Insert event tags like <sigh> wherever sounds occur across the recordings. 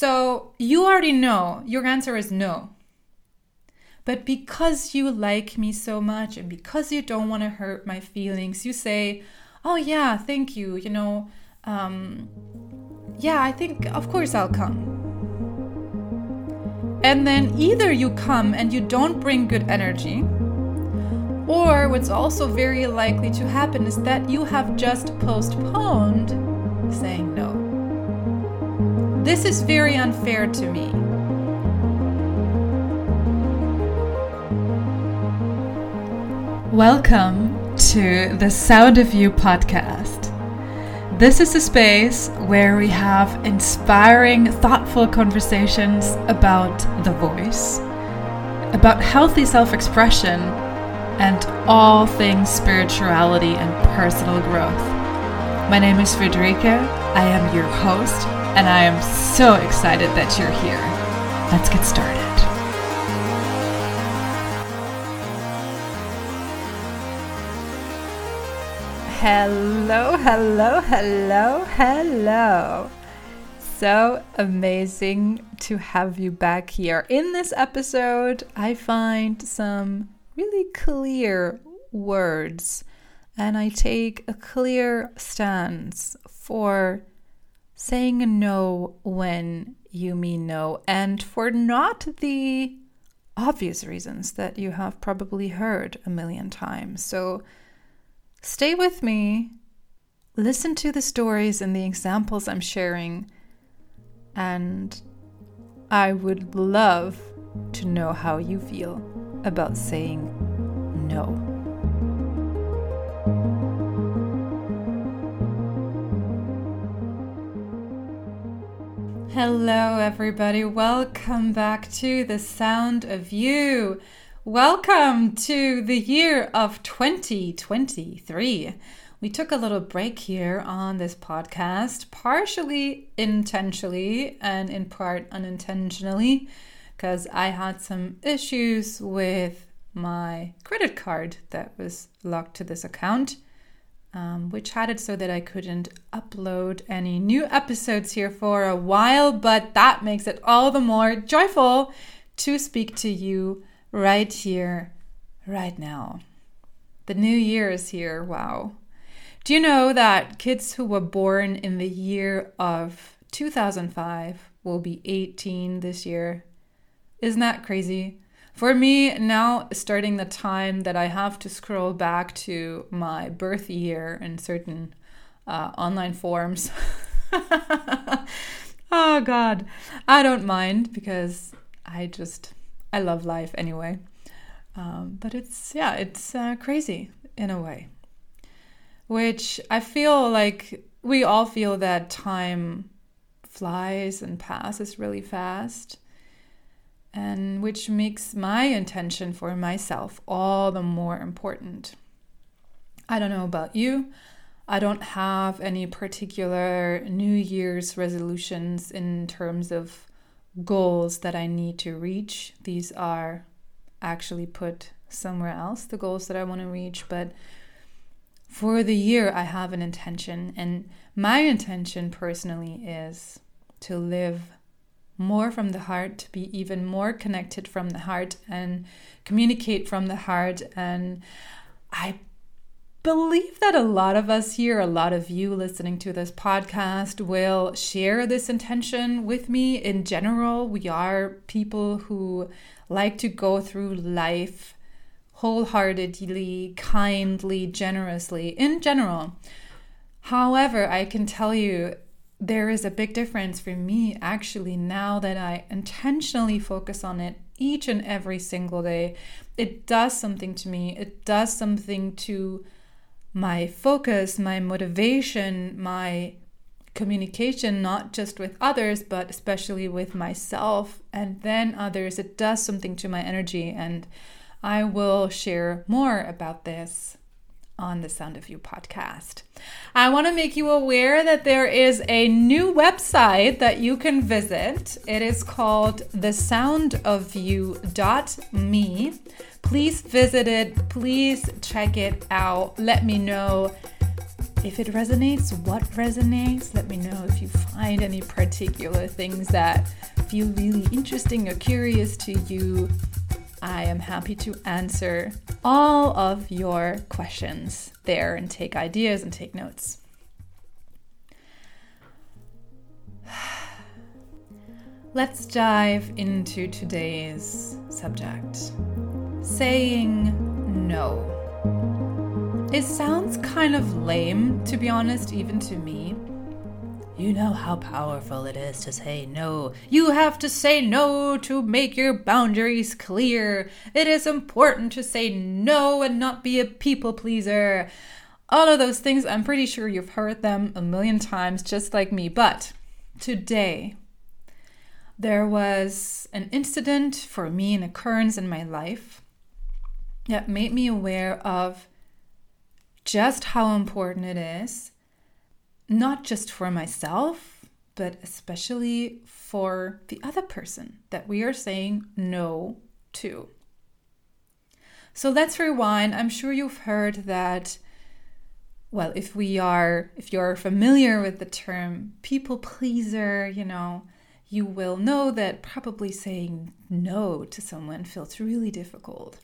So you already know your answer is no. But because you like me so much and because you don't want to hurt my feelings, you say, Oh, yeah, thank you. You know, um, yeah, I think, of course, I'll come. And then either you come and you don't bring good energy, or what's also very likely to happen is that you have just postponed saying no. This is very unfair to me. Welcome to the Sound of You podcast. This is a space where we have inspiring, thoughtful conversations about the voice, about healthy self expression, and all things spirituality and personal growth. My name is Friederike. I am your host, and I am so excited that you're here. Let's get started. Hello, hello, hello, hello. So amazing to have you back here. In this episode, I find some really clear words and I take a clear stance for saying no when you mean no and for not the obvious reasons that you have probably heard a million times. So, Stay with me, listen to the stories and the examples I'm sharing, and I would love to know how you feel about saying no. Hello, everybody. Welcome back to the sound of you. Welcome to the year of 2023. We took a little break here on this podcast, partially intentionally and in part unintentionally, because I had some issues with my credit card that was locked to this account, um, which had it so that I couldn't upload any new episodes here for a while, but that makes it all the more joyful to speak to you right here, right now. The new year is here. Wow. Do you know that kids who were born in the year of 2005 will be 18 this year? Isn't that crazy? For me, now starting the time that I have to scroll back to my birth year in certain uh, online forms. <laughs> oh, God. I don't mind because I just I love life anyway. Um, but it's, yeah, it's uh, crazy in a way. Which I feel like we all feel that time flies and passes really fast. And which makes my intention for myself all the more important. I don't know about you. I don't have any particular New Year's resolutions in terms of goals that I need to reach. These are actually put somewhere else, the goals that I want to reach. But for the year, I have an intention. And my intention personally is to live more from the heart, to be even more connected from the heart and communicate from the heart. And I believe that a lot of us here, a lot of you listening to this podcast, will share this intention with me. In general, we are people who like to go through life wholeheartedly, kindly, generously, in general. However, I can tell you there is a big difference for me actually now that I intentionally focus on it each and every single day. It does something to me, it does something to my focus, my motivation, my communication, not just with others, but especially with myself and then others. It does something to my energy. And I will share more about this on the Sound of You podcast. I want to make you aware that there is a new website that you can visit. It is called thesoundofyou.me. Please visit it, please check it out. Let me know if it resonates, what resonates. Let me know if you find any particular things that feel really interesting or curious to you. I am happy to answer all of your questions there and take ideas and take notes. <sighs> Let's dive into today's subject saying no. It sounds kind of lame, to be honest, even to me. You know how powerful it is to say no. You have to say no to make your boundaries clear. It is important to say no and not be a people pleaser. All of those things, I'm pretty sure you've heard them a million times, just like me. But today, there was an incident for me, an occurrence in my life that made me aware of just how important it is, not just for myself, but especially for the other person that we are saying no to. So let's rewind. I'm sure you've heard that well, if we are if you're familiar with the term people pleaser, you know, you will know that probably saying no to someone feels really difficult.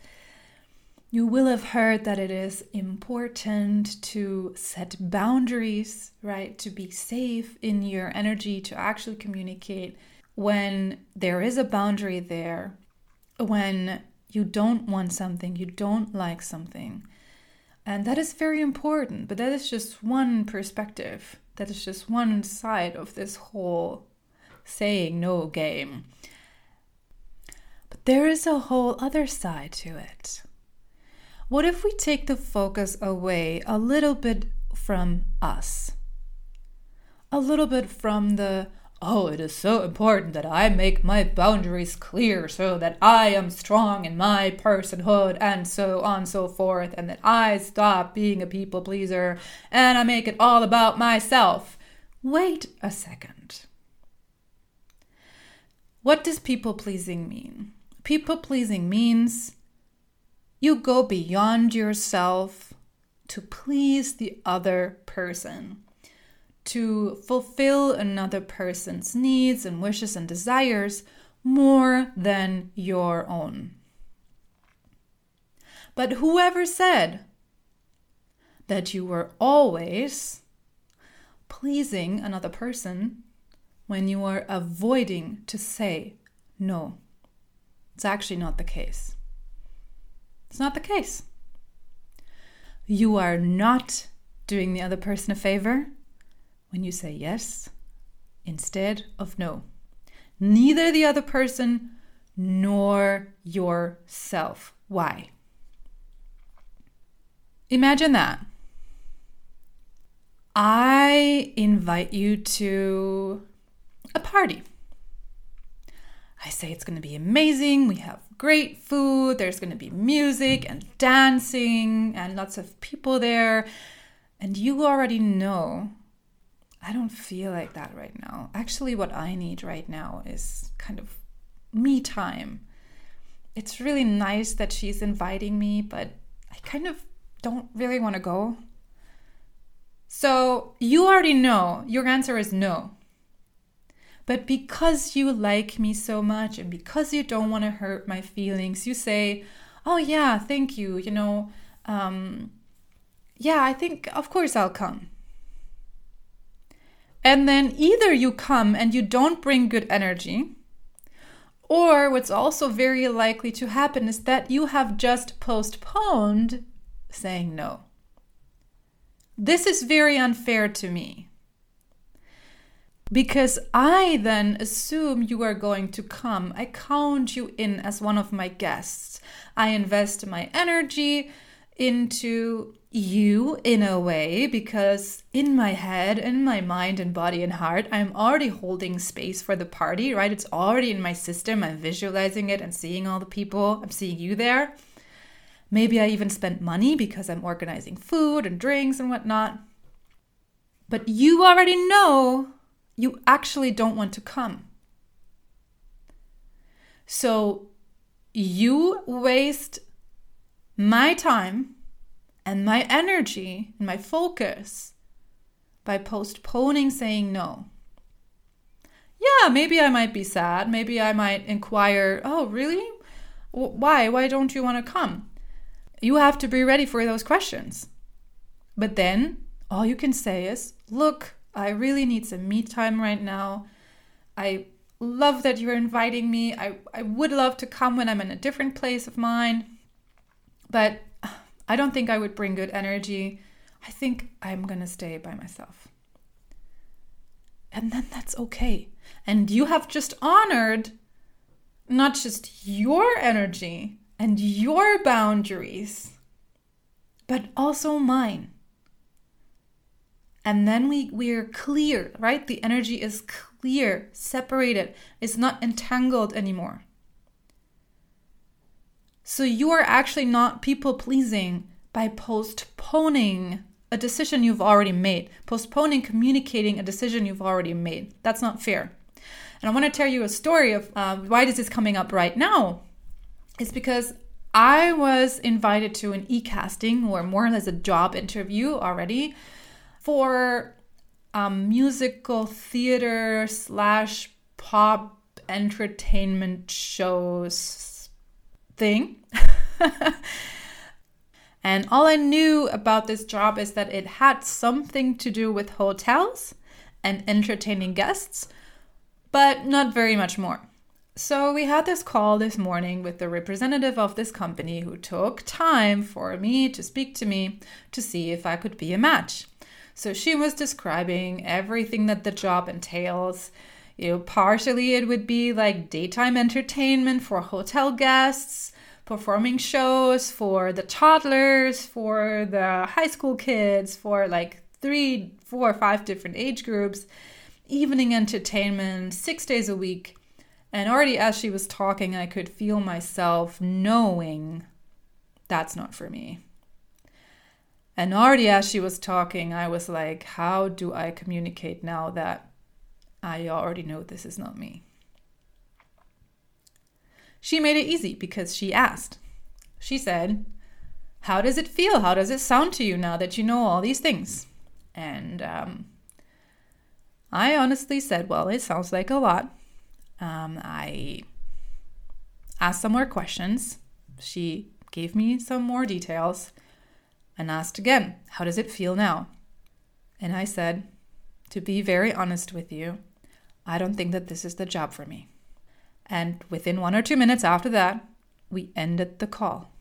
You will have heard that it is important to set boundaries, right? To be safe in your energy, to actually communicate when there is a boundary there, when you don't want something, you don't like something. And that is very important, but that is just one perspective. That is just one side of this whole saying no game. But there is a whole other side to it. What if we take the focus away a little bit from us? A little bit from the, oh, it is so important that I make my boundaries clear so that I am strong in my personhood and so on and so forth, and that I stop being a people pleaser and I make it all about myself. Wait a second. What does people pleasing mean? People pleasing means you go beyond yourself to please the other person, to fulfill another person's needs and wishes and desires more than your own. But whoever said that you were always pleasing another person when you are avoiding to say no? It's actually not the case. It's not the case. You are not doing the other person a favor when you say yes instead of no. Neither the other person nor yourself. Why? Imagine that. I invite you to a party. I say it's going to be amazing. We have great food. There's going to be music and dancing and lots of people there. And you already know I don't feel like that right now. Actually, what I need right now is kind of me time. It's really nice that she's inviting me, but I kind of don't really want to go. So you already know your answer is no. But because you like me so much and because you don't want to hurt my feelings, you say, Oh, yeah, thank you. You know, um, yeah, I think, of course, I'll come. And then either you come and you don't bring good energy, or what's also very likely to happen is that you have just postponed saying no. This is very unfair to me. Because I then assume you are going to come. I count you in as one of my guests. I invest my energy into you in a way because in my head, in my mind and body and heart, I'm already holding space for the party, right? It's already in my system. I'm visualizing it and seeing all the people. I'm seeing you there. Maybe I even spent money because I'm organizing food and drinks and whatnot. But you already know you actually don't want to come. So you waste my time and my energy and my focus by postponing saying no. Yeah, maybe I might be sad. Maybe I might inquire, oh, really? Why? Why don't you want to come? You have to be ready for those questions. But then all you can say is, look, I really need some me time right now. I love that you're inviting me. I, I would love to come when I'm in a different place of mind, but I don't think I would bring good energy. I think I'm going to stay by myself. And then that's okay. And you have just honored not just your energy and your boundaries, but also mine. And then we, we're clear, right? The energy is clear, separated, it's not entangled anymore. So you are actually not people pleasing by postponing a decision you've already made, postponing communicating a decision you've already made. That's not fair. And I want to tell you a story of uh, why this is coming up right now. It's because I was invited to an e casting or more or less a job interview already for a musical theater slash pop entertainment shows thing. <laughs> and all I knew about this job is that it had something to do with hotels and entertaining guests, but not very much more. So we had this call this morning with the representative of this company who took time for me to speak to me to see if I could be a match. So she was describing everything that the job entails. You know, partially it would be like daytime entertainment for hotel guests, performing shows for the toddlers, for the high school kids, for like three, four, five different age groups evening entertainment six days a week. And already as she was talking, I could feel myself knowing that's not for me. And already as she was talking, I was like, how do I communicate now that I already know this is not me? She made it easy because she asked. She said, How does it feel? How does it sound to you now that you know all these things? And um, I honestly said, Well, it sounds like a lot. Um, I asked some more questions. She gave me some more details and asked again, How does it feel now? And I said, To be very honest with you, I don't think that this is the job for me. And within one or two minutes after that, we ended the call.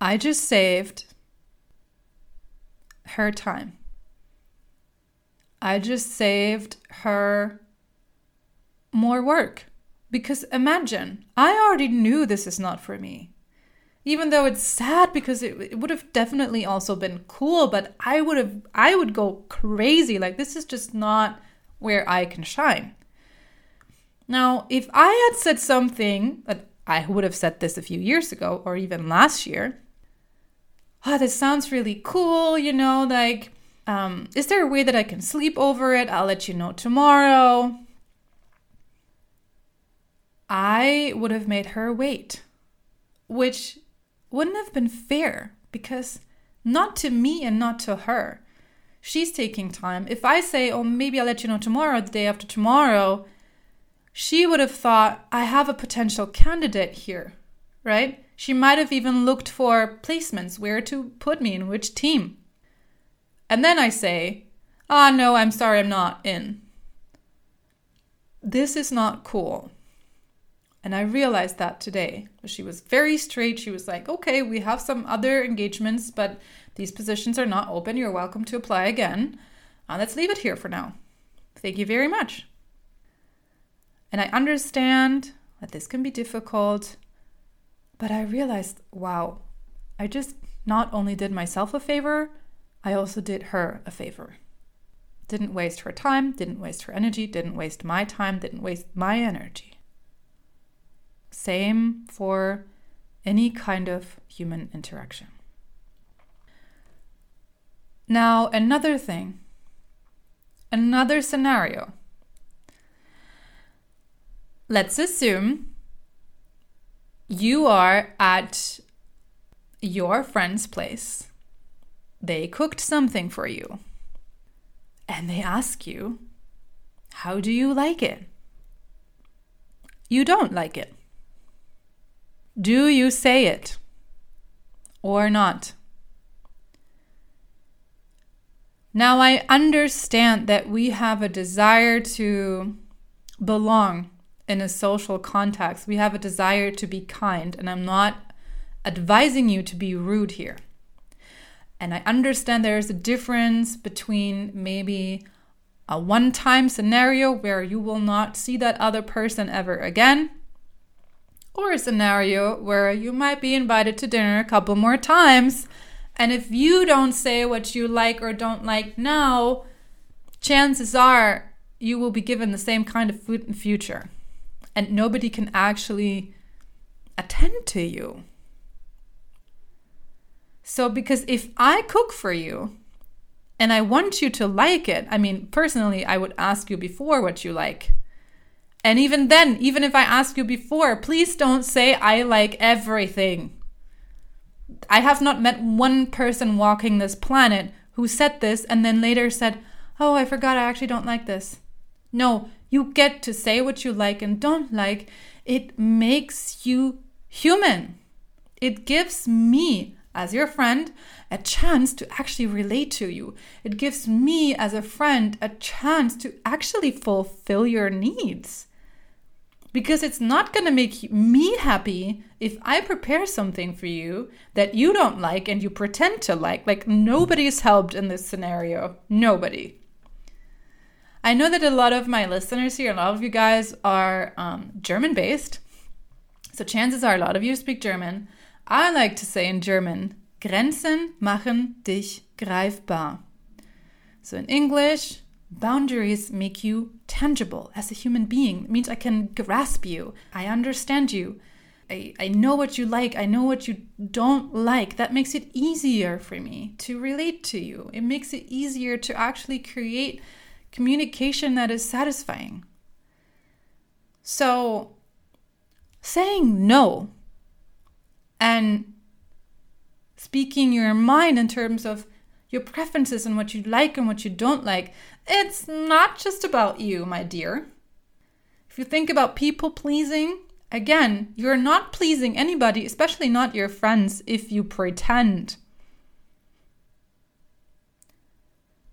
I just saved her time. I just saved her more work. Because imagine, I already knew this is not for me. Even though it's sad because it, it would have definitely also been cool, but I would have I would go crazy. Like this is just not where I can shine. Now, if I had said something that I would have said this a few years ago or even last year, oh, this sounds really cool, you know, like um, is there a way that I can sleep over it? I'll let you know tomorrow. I would have made her wait, which wouldn't have been fair because not to me and not to her. She's taking time. If I say, oh, maybe I'll let you know tomorrow, the day after tomorrow, she would have thought, I have a potential candidate here, right? She might have even looked for placements, where to put me in which team. And then I say, ah, oh, no, I'm sorry, I'm not in. This is not cool. And I realized that today. She was very straight. She was like, okay, we have some other engagements, but these positions are not open. You're welcome to apply again. Uh, let's leave it here for now. Thank you very much. And I understand that this can be difficult, but I realized, wow, I just not only did myself a favor, I also did her a favor. Didn't waste her time, didn't waste her energy, didn't waste my time, didn't waste my energy. Same for any kind of human interaction. Now, another thing, another scenario. Let's assume you are at your friend's place they cooked something for you and they ask you, How do you like it? You don't like it. Do you say it or not? Now, I understand that we have a desire to belong in a social context. We have a desire to be kind, and I'm not advising you to be rude here. And I understand there's a difference between maybe a one time scenario where you will not see that other person ever again, or a scenario where you might be invited to dinner a couple more times and if you don't say what you like or don't like now, chances are you will be given the same kind of food in future. And nobody can actually attend to you. So, because if I cook for you and I want you to like it, I mean, personally, I would ask you before what you like. And even then, even if I ask you before, please don't say I like everything. I have not met one person walking this planet who said this and then later said, Oh, I forgot I actually don't like this. No, you get to say what you like and don't like. It makes you human. It gives me, as your friend, a chance to actually relate to you. It gives me, as a friend, a chance to actually fulfill your needs because it's not going to make me happy if I prepare something for you that you don't like and you pretend to like. Like, nobody's helped in this scenario. Nobody. I know that a lot of my listeners here, a lot of you guys are um, German based. So, chances are a lot of you speak German. I like to say in German, Grenzen machen dich greifbar. So, in English, Boundaries make you tangible as a human being. It means I can grasp you. I understand you. I, I know what you like. I know what you don't like. That makes it easier for me to relate to you. It makes it easier to actually create communication that is satisfying. So, saying no and speaking your mind in terms of your preferences and what you like and what you don't like, it's not just about you, my dear. If you think about people pleasing, again, you're not pleasing anybody, especially not your friends, if you pretend.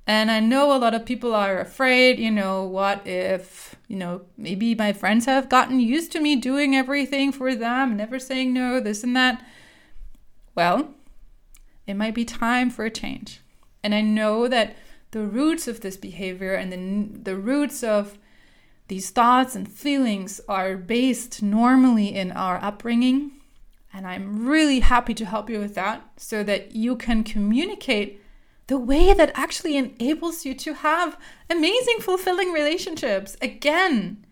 And I know a lot of people are afraid, you know, what if, you know, maybe my friends have gotten used to me doing everything for them, never saying no, this and that. Well, it might be time for a change. And I know that the roots of this behavior and the, the roots of these thoughts and feelings are based normally in our upbringing. And I'm really happy to help you with that so that you can communicate the way that actually enables you to have amazing, fulfilling relationships. Again,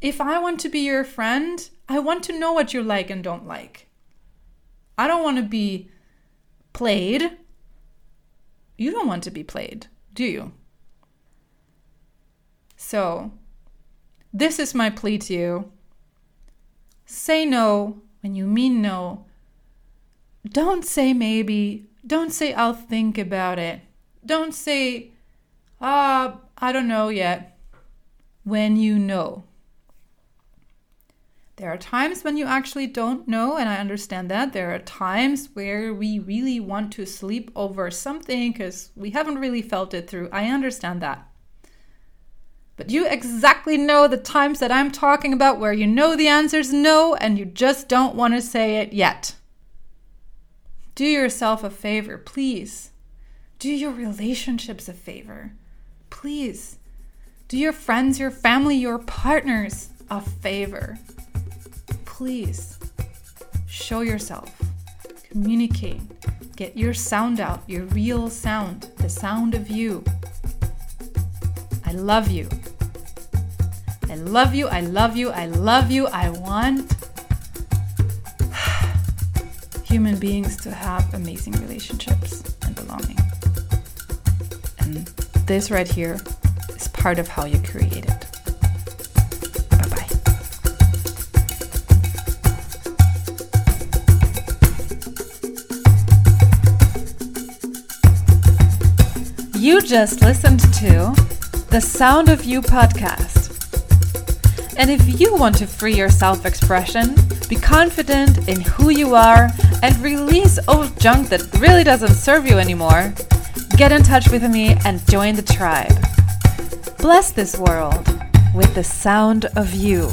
if I want to be your friend, I want to know what you like and don't like. I don't want to be played. You don't want to be played, do you? So, this is my plea to you. Say no when you mean no. Don't say maybe. Don't say I'll think about it. Don't say, ah, uh, I don't know yet. When you know. There are times when you actually don't know, and I understand that. There are times where we really want to sleep over something because we haven't really felt it through. I understand that. But you exactly know the times that I'm talking about where you know the answer is no and you just don't want to say it yet. Do yourself a favor, please. Do your relationships a favor, please. Do your friends, your family, your partners a favor please show yourself, communicate, get your sound out, your real sound, the sound of you. I love you. I love you. I love you. I love you. I want <sighs> human beings to have amazing relationships and belonging. And this right here is part of how you create it. You just listened to the Sound of You podcast. And if you want to free your self expression, be confident in who you are, and release old junk that really doesn't serve you anymore, get in touch with me and join the tribe. Bless this world with the sound of you.